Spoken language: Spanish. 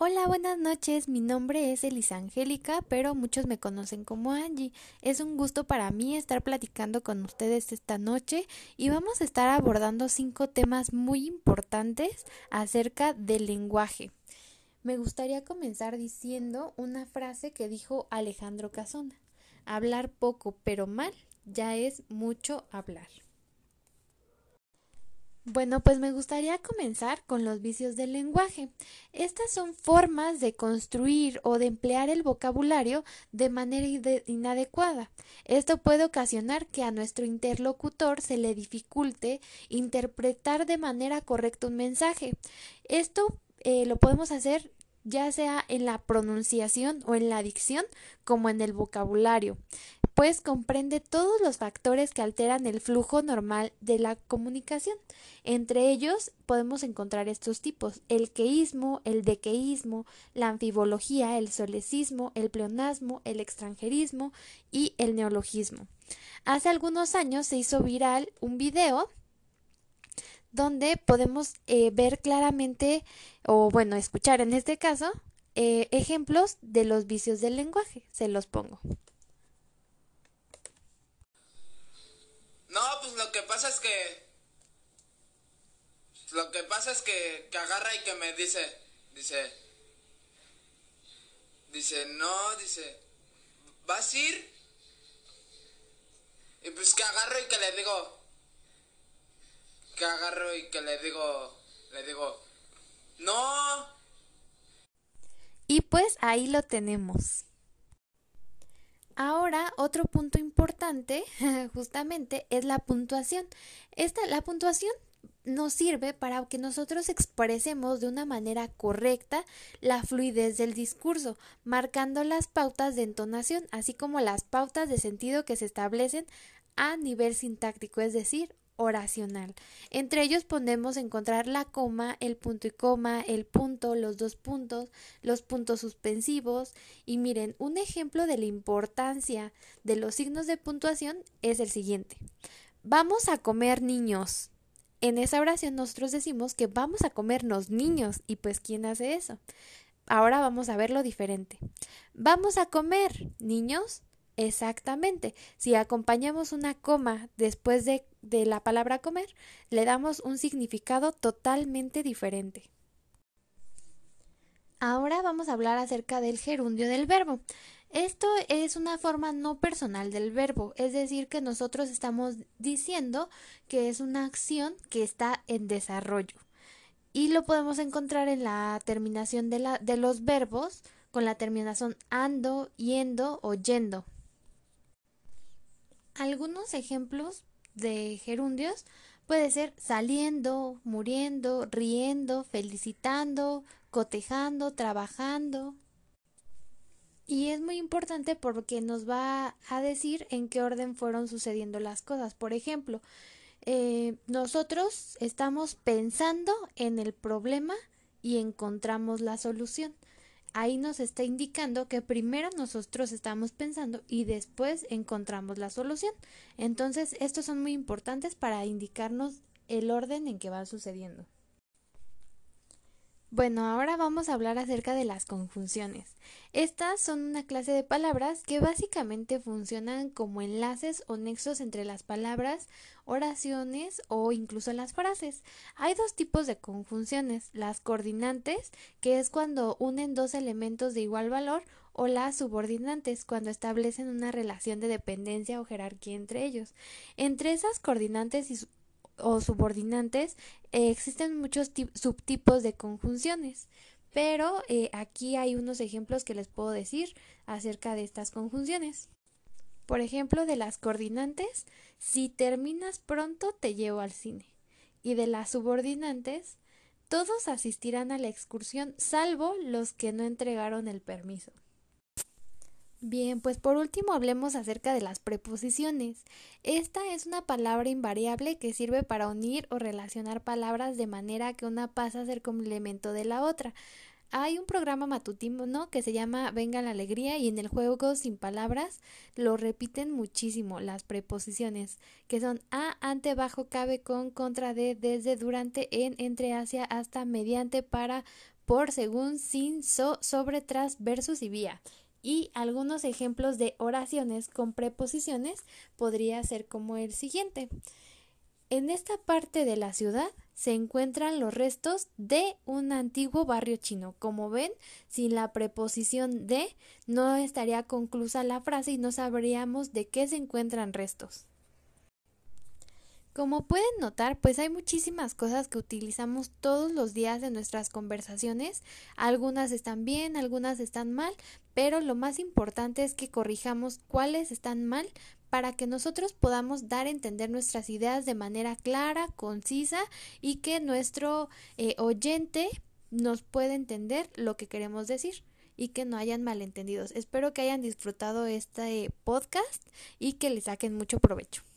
Hola, buenas noches. Mi nombre es Elisa Angélica, pero muchos me conocen como Angie. Es un gusto para mí estar platicando con ustedes esta noche y vamos a estar abordando cinco temas muy importantes acerca del lenguaje. Me gustaría comenzar diciendo una frase que dijo Alejandro Casona. Hablar poco pero mal ya es mucho hablar. Bueno, pues me gustaría comenzar con los vicios del lenguaje. Estas son formas de construir o de emplear el vocabulario de manera inadecuada. Esto puede ocasionar que a nuestro interlocutor se le dificulte interpretar de manera correcta un mensaje. Esto eh, lo podemos hacer ya sea en la pronunciación o en la dicción como en el vocabulario pues comprende todos los factores que alteran el flujo normal de la comunicación. Entre ellos podemos encontrar estos tipos, el queísmo, el dequeísmo, la anfibología, el solecismo, el pleonasmo, el extranjerismo y el neologismo. Hace algunos años se hizo viral un video donde podemos eh, ver claramente, o bueno, escuchar en este caso, eh, ejemplos de los vicios del lenguaje. Se los pongo. No, pues lo que pasa es que. Lo que pasa es que, que agarra y que me dice. Dice. Dice, no, dice. ¿Vas a ir? Y pues que agarro y que le digo. Que agarro y que le digo. Le digo. No. Y pues ahí lo tenemos. Ahora, otro punto importante, justamente, es la puntuación. Esta, la puntuación nos sirve para que nosotros expresemos de una manera correcta la fluidez del discurso, marcando las pautas de entonación, así como las pautas de sentido que se establecen a nivel sintáctico, es decir, oracional. Entre ellos podemos encontrar la coma, el punto y coma, el punto, los dos puntos, los puntos suspensivos. Y miren, un ejemplo de la importancia de los signos de puntuación es el siguiente. Vamos a comer niños. En esa oración nosotros decimos que vamos a comernos niños. ¿Y pues quién hace eso? Ahora vamos a verlo diferente. Vamos a comer niños Exactamente. Si acompañamos una coma después de, de, la palabra comer, le damos un significado totalmente diferente. Ahora vamos a hablar acerca del gerundio del verbo. Esto es una forma no personal del verbo, es decir, que nosotros estamos diciendo que es una acción que está en desarrollo. Y lo podemos encontrar en la terminación de, la, de los verbos con la terminación ando, yendo o yendo. Algunos ejemplos de gerundios puede ser saliendo, muriendo, riendo, felicitando, cotejando, trabajando. Y es muy importante porque nos va a decir en qué orden fueron sucediendo las cosas. Por ejemplo, eh, nosotros estamos pensando en el problema y encontramos la solución ahí nos está indicando que primero nosotros estamos pensando y después encontramos la solución. Entonces, estos son muy importantes para indicarnos el orden en que va sucediendo. Bueno, ahora vamos a hablar acerca de las conjunciones. Estas son una clase de palabras que básicamente funcionan como enlaces o nexos entre las palabras, oraciones o incluso las frases. Hay dos tipos de conjunciones, las coordinantes, que es cuando unen dos elementos de igual valor, o las subordinantes, cuando establecen una relación de dependencia o jerarquía entre ellos. Entre esas coordinantes y o subordinantes, eh, existen muchos subtipos de conjunciones, pero eh, aquí hay unos ejemplos que les puedo decir acerca de estas conjunciones. Por ejemplo, de las coordinantes, si terminas pronto te llevo al cine. Y de las subordinantes, todos asistirán a la excursión salvo los que no entregaron el permiso. Bien, pues por último hablemos acerca de las preposiciones. Esta es una palabra invariable que sirve para unir o relacionar palabras de manera que una pasa a ser complemento de la otra. Hay un programa matutino que se llama Venga la Alegría y en el juego sin palabras lo repiten muchísimo las preposiciones que son a, ante, bajo, cabe, con, contra, de, desde, durante, en, entre, hacia, hasta, mediante, para, por, según, sin, so, sobre, tras, versus y vía. Y algunos ejemplos de oraciones con preposiciones podría ser como el siguiente. En esta parte de la ciudad se encuentran los restos de un antiguo barrio chino. Como ven, sin la preposición de no estaría conclusa la frase y no sabríamos de qué se encuentran restos. Como pueden notar, pues hay muchísimas cosas que utilizamos todos los días en nuestras conversaciones. Algunas están bien, algunas están mal, pero lo más importante es que corrijamos cuáles están mal para que nosotros podamos dar a entender nuestras ideas de manera clara, concisa y que nuestro eh, oyente nos pueda entender lo que queremos decir y que no hayan malentendidos. Espero que hayan disfrutado este podcast y que le saquen mucho provecho.